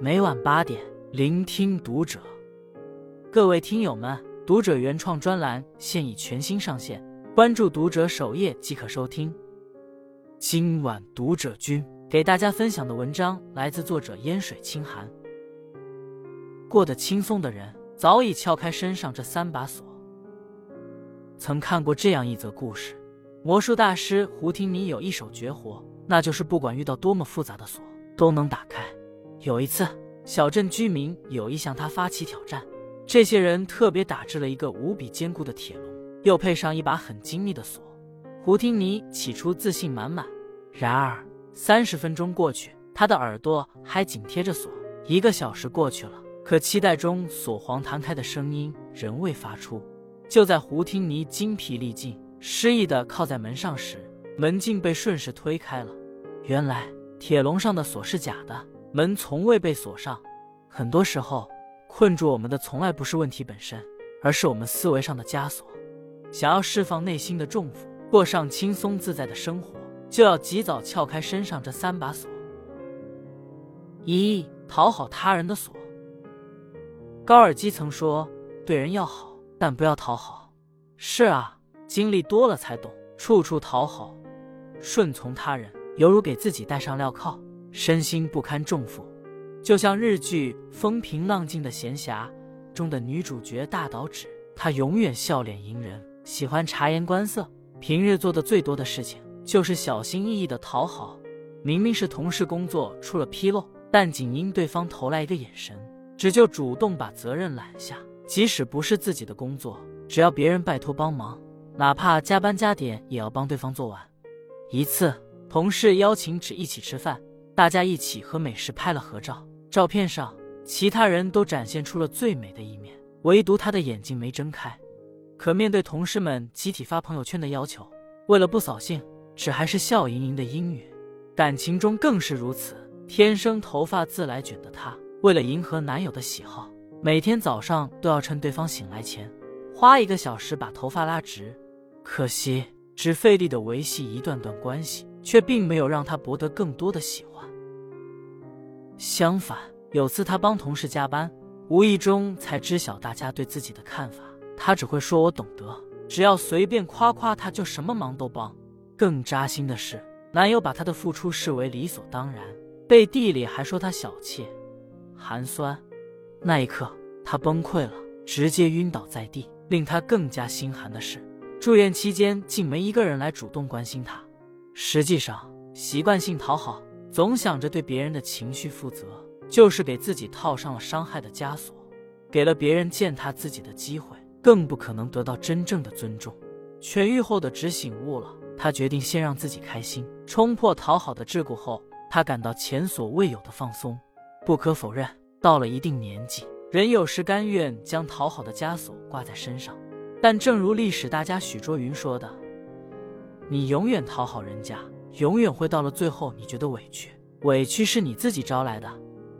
每晚八点，聆听读者。各位听友们，读者原创专栏现已全新上线，关注读者首页即可收听。今晚读者君给大家分享的文章来自作者烟水清寒。过得轻松的人，早已撬开身上这三把锁。曾看过这样一则故事：魔术大师胡廷尼有一手绝活，那就是不管遇到多么复杂的锁，都能打开。有一次，小镇居民有意向他发起挑战。这些人特别打制了一个无比坚固的铁笼，又配上一把很精密的锁。胡汀尼起初自信满满，然而三十分钟过去，他的耳朵还紧贴着锁。一个小时过去了，可期待中锁簧弹开的声音仍未发出。就在胡汀尼精疲力尽、失意的靠在门上时，门竟被顺势推开了。原来铁笼上的锁是假的。门从未被锁上，很多时候困住我们的从来不是问题本身，而是我们思维上的枷锁。想要释放内心的重负，过上轻松自在的生活，就要及早撬开身上这三把锁。一、讨好他人的锁。高尔基曾说：“对人要好，但不要讨好。”是啊，经历多了才懂，处处讨好、顺从他人，犹如给自己戴上镣铐。身心不堪重负，就像日剧《风平浪静的闲暇》中的女主角大岛渚，她永远笑脸迎人，喜欢察言观色。平日做的最多的事情就是小心翼翼的讨好。明明是同事工作出了纰漏，但仅因对方投来一个眼神，只就主动把责任揽下。即使不是自己的工作，只要别人拜托帮忙，哪怕加班加点，也要帮对方做完。一次，同事邀请只一起吃饭。大家一起和美食拍了合照，照片上其他人都展现出了最美的一面，唯独他的眼睛没睁开。可面对同事们集体发朋友圈的要求，为了不扫兴，只还是笑盈盈的阴语。感情中更是如此，天生头发自来卷的她，为了迎合男友的喜好，每天早上都要趁对方醒来前，花一个小时把头发拉直。可惜，只费力的维系一段段关系，却并没有让他博得更多的喜欢。相反，有次他帮同事加班，无意中才知晓大家对自己的看法。他只会说我懂得，只要随便夸夸他，就什么忙都帮。更扎心的是，男友把他的付出视为理所当然，背地里还说他小气、寒酸。那一刻，他崩溃了，直接晕倒在地。令他更加心寒的是，住院期间竟没一个人来主动关心他。实际上，习惯性讨好。总想着对别人的情绪负责，就是给自己套上了伤害的枷锁，给了别人践踏自己的机会，更不可能得到真正的尊重。痊愈后的只醒悟了，他决定先让自己开心，冲破讨好的桎梏后，他感到前所未有的放松。不可否认，到了一定年纪，人有时甘愿将讨好的枷锁挂在身上，但正如历史大家许卓云说的：“你永远讨好人家。”永远会到了最后，你觉得委屈，委屈是你自己招来的，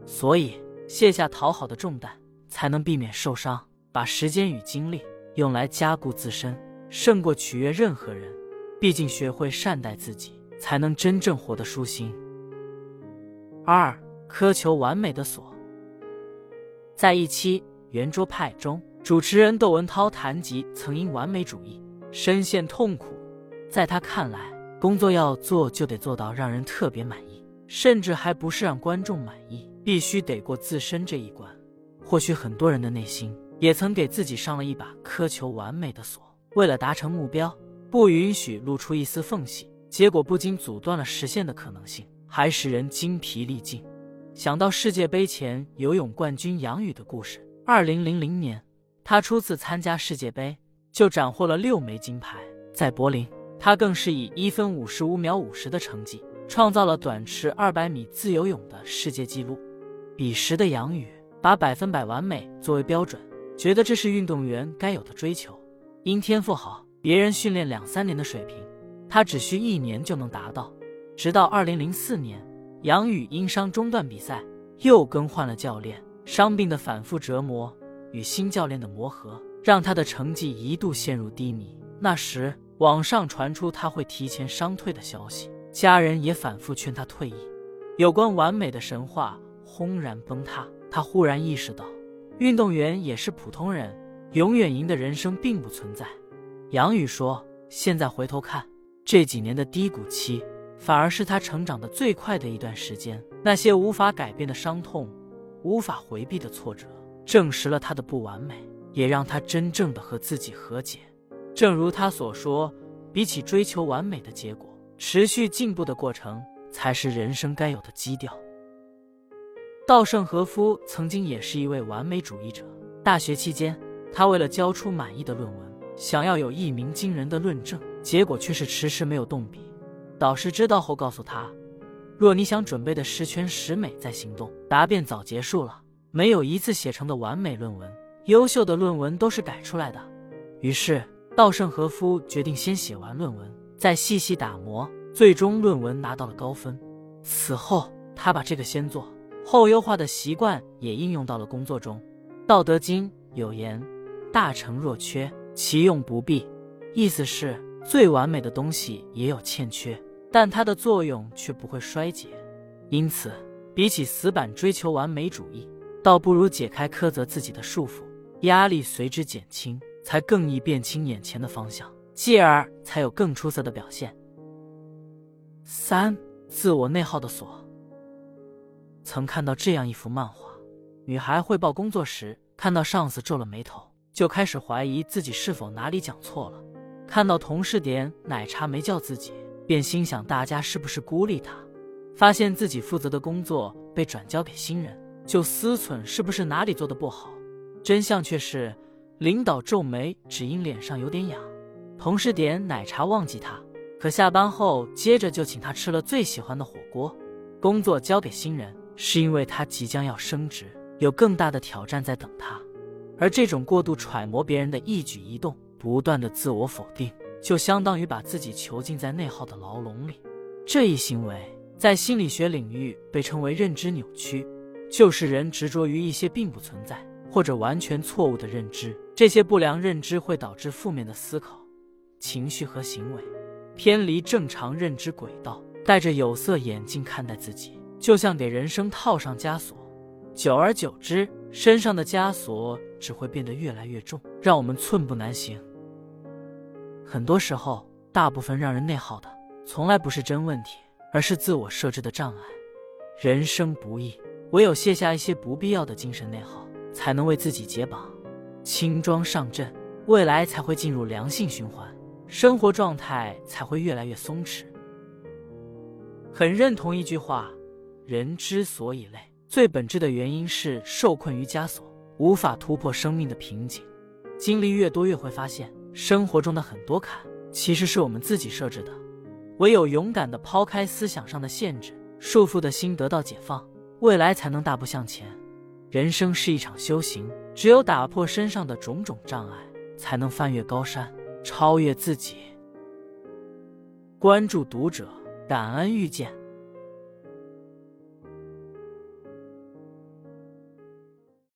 所以卸下讨好的重担，才能避免受伤。把时间与精力用来加固自身，胜过取悦任何人。毕竟，学会善待自己，才能真正活得舒心。二，苛求完美的锁。在一期圆桌派中，主持人窦文涛谈及曾因完美主义深陷痛苦，在他看来。工作要做，就得做到让人特别满意，甚至还不是让观众满意，必须得过自身这一关。或许很多人的内心也曾给自己上了一把苛求完美的锁，为了达成目标，不允许露出一丝缝隙，结果不仅阻断了实现的可能性，还使人精疲力尽。想到世界杯前游泳冠军杨宇的故事，二零零零年，他初次参加世界杯就斩获了六枚金牌，在柏林。他更是以一分五十五秒五十的成绩，创造了短池二百米自由泳的世界纪录。彼时的杨宇把百分百完美作为标准，觉得这是运动员该有的追求。因天赋好，别人训练两三年的水平，他只需一年就能达到。直到二零零四年，杨宇因伤中断比赛，又更换了教练。伤病的反复折磨与新教练的磨合，让他的成绩一度陷入低迷。那时。网上传出他会提前伤退的消息，家人也反复劝他退役，有关完美的神话轰然崩塌。他忽然意识到，运动员也是普通人，永远赢的人生并不存在。杨宇说：“现在回头看，这几年的低谷期，反而是他成长的最快的一段时间。那些无法改变的伤痛，无法回避的挫折，证实了他的不完美，也让他真正的和自己和解。正如他所说，比起追求完美的结果，持续进步的过程。”才是人生该有的基调。稻盛和夫曾经也是一位完美主义者。大学期间，他为了交出满意的论文，想要有一鸣惊人的论证，结果却是迟迟没有动笔。导师知道后告诉他：“若你想准备的十全十美，再行动，答辩早结束了。没有一次写成的完美论文，优秀的论文都是改出来的。”于是，稻盛和夫决定先写完论文，再细细打磨。最终论文拿到了高分。此后，他把这个先做后优化的习惯也应用到了工作中。《道德经》有言：“大成若缺，其用不弊。”意思是最完美的东西也有欠缺，但它的作用却不会衰竭。因此，比起死板追求完美主义，倒不如解开苛责自己的束缚，压力随之减轻，才更易辨清眼前的方向，继而才有更出色的表现。三自我内耗的锁。曾看到这样一幅漫画：女孩汇报工作时，看到上司皱了眉头，就开始怀疑自己是否哪里讲错了；看到同事点奶茶没叫自己，便心想大家是不是孤立他；发现自己负责的工作被转交给新人，就思忖是不是哪里做的不好。真相却是，领导皱眉只因脸上有点痒，同事点奶茶忘记他。可下班后，接着就请他吃了最喜欢的火锅。工作交给新人，是因为他即将要升职，有更大的挑战在等他。而这种过度揣摩别人的一举一动，不断的自我否定，就相当于把自己囚禁在内耗的牢笼里。这一行为在心理学领域被称为认知扭曲，就是人执着于一些并不存在或者完全错误的认知。这些不良认知会导致负面的思考、情绪和行为。偏离正常认知轨道，戴着有色眼镜看待自己，就像给人生套上枷锁。久而久之，身上的枷锁只会变得越来越重，让我们寸步难行。很多时候，大部分让人内耗的，从来不是真问题，而是自我设置的障碍。人生不易，唯有卸下一些不必要的精神内耗，才能为自己解绑，轻装上阵，未来才会进入良性循环。生活状态才会越来越松弛。很认同一句话：人之所以累，最本质的原因是受困于枷锁，无法突破生命的瓶颈。经历越多，越会发现，生活中的很多坎其实是我们自己设置的。唯有勇敢的抛开思想上的限制，束缚的心得到解放，未来才能大步向前。人生是一场修行，只有打破身上的种种障碍，才能翻越高山。超越自己，关注读者，感恩遇见。